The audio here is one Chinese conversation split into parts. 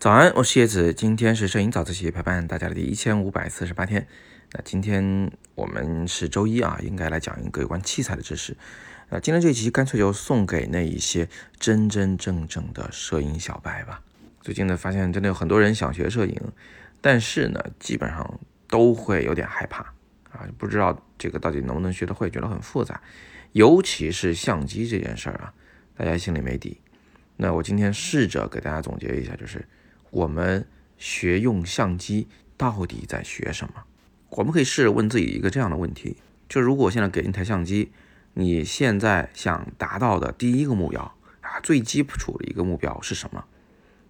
早安，我是叶子，今天是摄影早自习陪伴大家的第一千五百四十八天。那今天我们是周一啊，应该来讲一个有关器材的知识。那今天这期干脆就送给那一些真真正正的摄影小白吧。最近呢，发现真的有很多人想学摄影，但是呢，基本上都会有点害怕啊，不知道这个到底能不能学得会，觉得很复杂。尤其是相机这件事儿啊，大家心里没底。那我今天试着给大家总结一下，就是我们学用相机到底在学什么？我们可以试着问自己一个这样的问题：就如果现在给你一台相机，你现在想达到的第一个目标啊，最基础的一个目标是什么？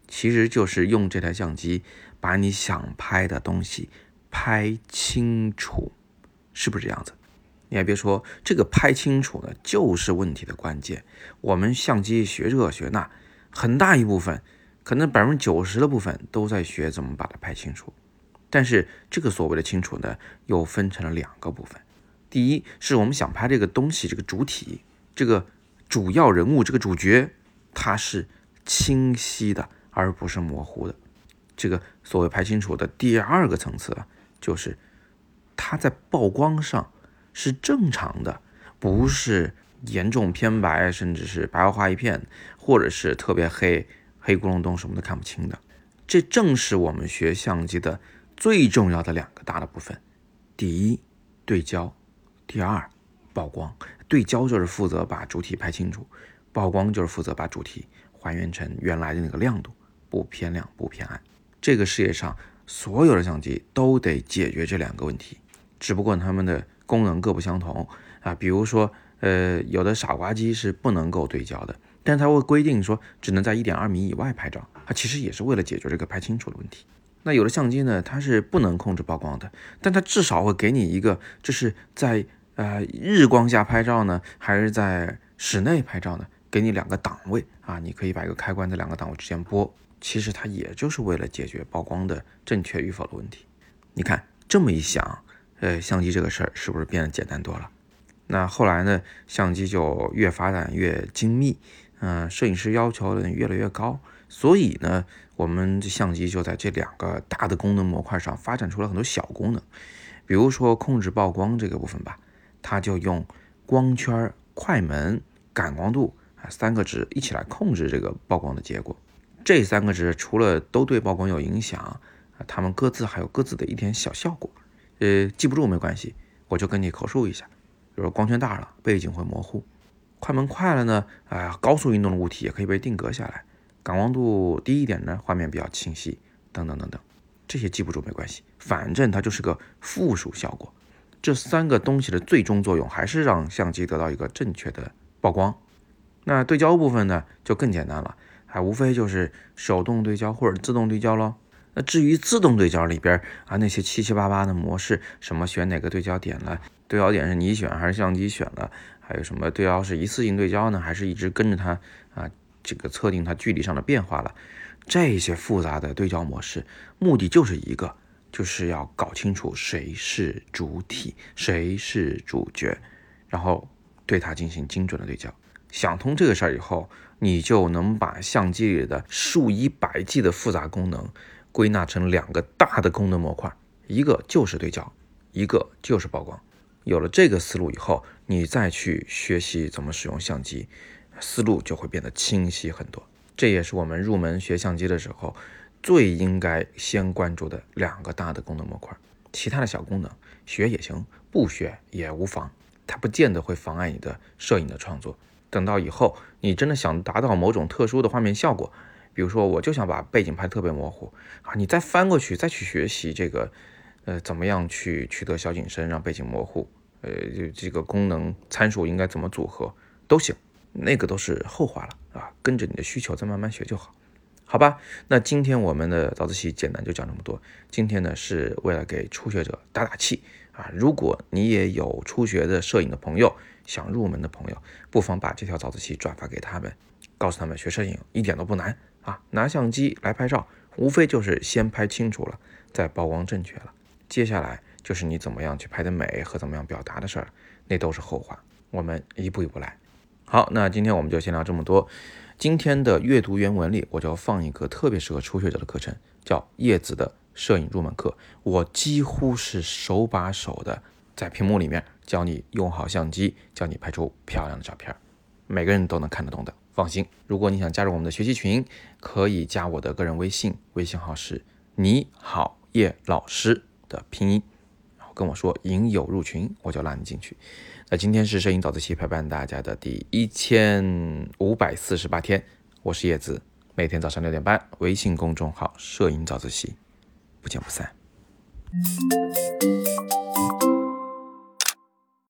其实就是用这台相机把你想拍的东西拍清楚，是不是这样子？你还别说，这个拍清楚呢，就是问题的关键。我们相机学这学那。很大一部分，可能百分之九十的部分都在学怎么把它拍清楚。但是这个所谓的清楚呢，又分成了两个部分。第一是我们想拍这个东西，这个主体，这个主要人物，这个主角，它是清晰的，而不是模糊的。这个所谓拍清楚的第二个层次啊，就是它在曝光上是正常的，不是。严重偏白，甚至是白花花一片，或者是特别黑，黑咕隆咚，什么都看不清的。这正是我们学相机的最重要的两个大的部分：第一，对焦；第二，曝光。对焦就是负责把主体拍清楚，曝光就是负责把主体还原成原来的那个亮度，不偏亮不偏暗。这个世界上所有的相机都得解决这两个问题，只不过它们的功能各不相同啊。比如说。呃，有的傻瓜机是不能够对焦的，但是它会规定说只能在一点二米以外拍照，它其实也是为了解决这个拍清楚的问题。那有的相机呢，它是不能控制曝光的，但它至少会给你一个，就是在呃日光下拍照呢，还是在室内拍照呢，给你两个档位啊，你可以把一个开关在两个档位之间拨。其实它也就是为了解决曝光的正确与否的问题。你看这么一想，呃，相机这个事儿是不是变得简单多了？那后来呢，相机就越发展越精密，嗯，摄影师要求的越来越高，所以呢，我们相机就在这两个大的功能模块上发展出了很多小功能，比如说控制曝光这个部分吧，它就用光圈、快门、感光度啊三个值一起来控制这个曝光的结果。这三个值除了都对曝光有影响啊，它们各自还有各自的一点小效果，呃，记不住没关系，我就跟你口述一下。比如光圈大了，背景会模糊；快门快了呢，啊，高速运动的物体也可以被定格下来；感光度低一点呢，画面比较清晰，等等等等。这些记不住没关系，反正它就是个附属效果。这三个东西的最终作用还是让相机得到一个正确的曝光。那对焦部分呢，就更简单了，还无非就是手动对焦或者自动对焦喽。那至于自动对焦里边啊，那些七七八八的模式，什么选哪个对焦点了？对焦点是你选还是相机选了？还有什么对焦是一次性对焦呢，还是一直跟着它啊？这个测定它距离上的变化了？这些复杂的对焦模式，目的就是一个，就是要搞清楚谁是主体，谁是主角，然后对它进行精准的对焦。想通这个事儿以后，你就能把相机里的数以百计的复杂功能归纳成两个大的功能模块，一个就是对焦，一个就是曝光。有了这个思路以后，你再去学习怎么使用相机，思路就会变得清晰很多。这也是我们入门学相机的时候最应该先关注的两个大的功能模块。其他的小功能学也行，不学也无妨，它不见得会妨碍你的摄影的创作。等到以后你真的想达到某种特殊的画面效果，比如说我就想把背景拍特别模糊啊，你再翻过去再去学习这个。呃，怎么样去取得小景深，让背景模糊？呃，就这个功能参数应该怎么组合都行，那个都是后话了啊，跟着你的需求再慢慢学就好，好吧？那今天我们的早自习简单就讲这么多。今天呢是为了给初学者打打气啊，如果你也有初学的摄影的朋友，想入门的朋友，不妨把这条早自习转发给他们，告诉他们学摄影一点都不难啊，拿相机来拍照，无非就是先拍清楚了，再曝光正确了。接下来就是你怎么样去拍的美和怎么样表达的事儿，那都是后话。我们一步一步来。好，那今天我们就先聊这么多。今天的阅读原文里，我就要放一个特别适合初学者的课程，叫叶子的摄影入门课。我几乎是手把手的在屏幕里面教你用好相机，教你拍出漂亮的照片，每个人都能看得懂的。放心，如果你想加入我们的学习群，可以加我的个人微信，微信号是你好叶老师的拼音，然后跟我说影友入群，我就拉你进去。那今天是摄影早自习陪伴大家的第一千五百四十八天，我是叶子，每天早上六点半，微信公众号摄影早自习，不见不散。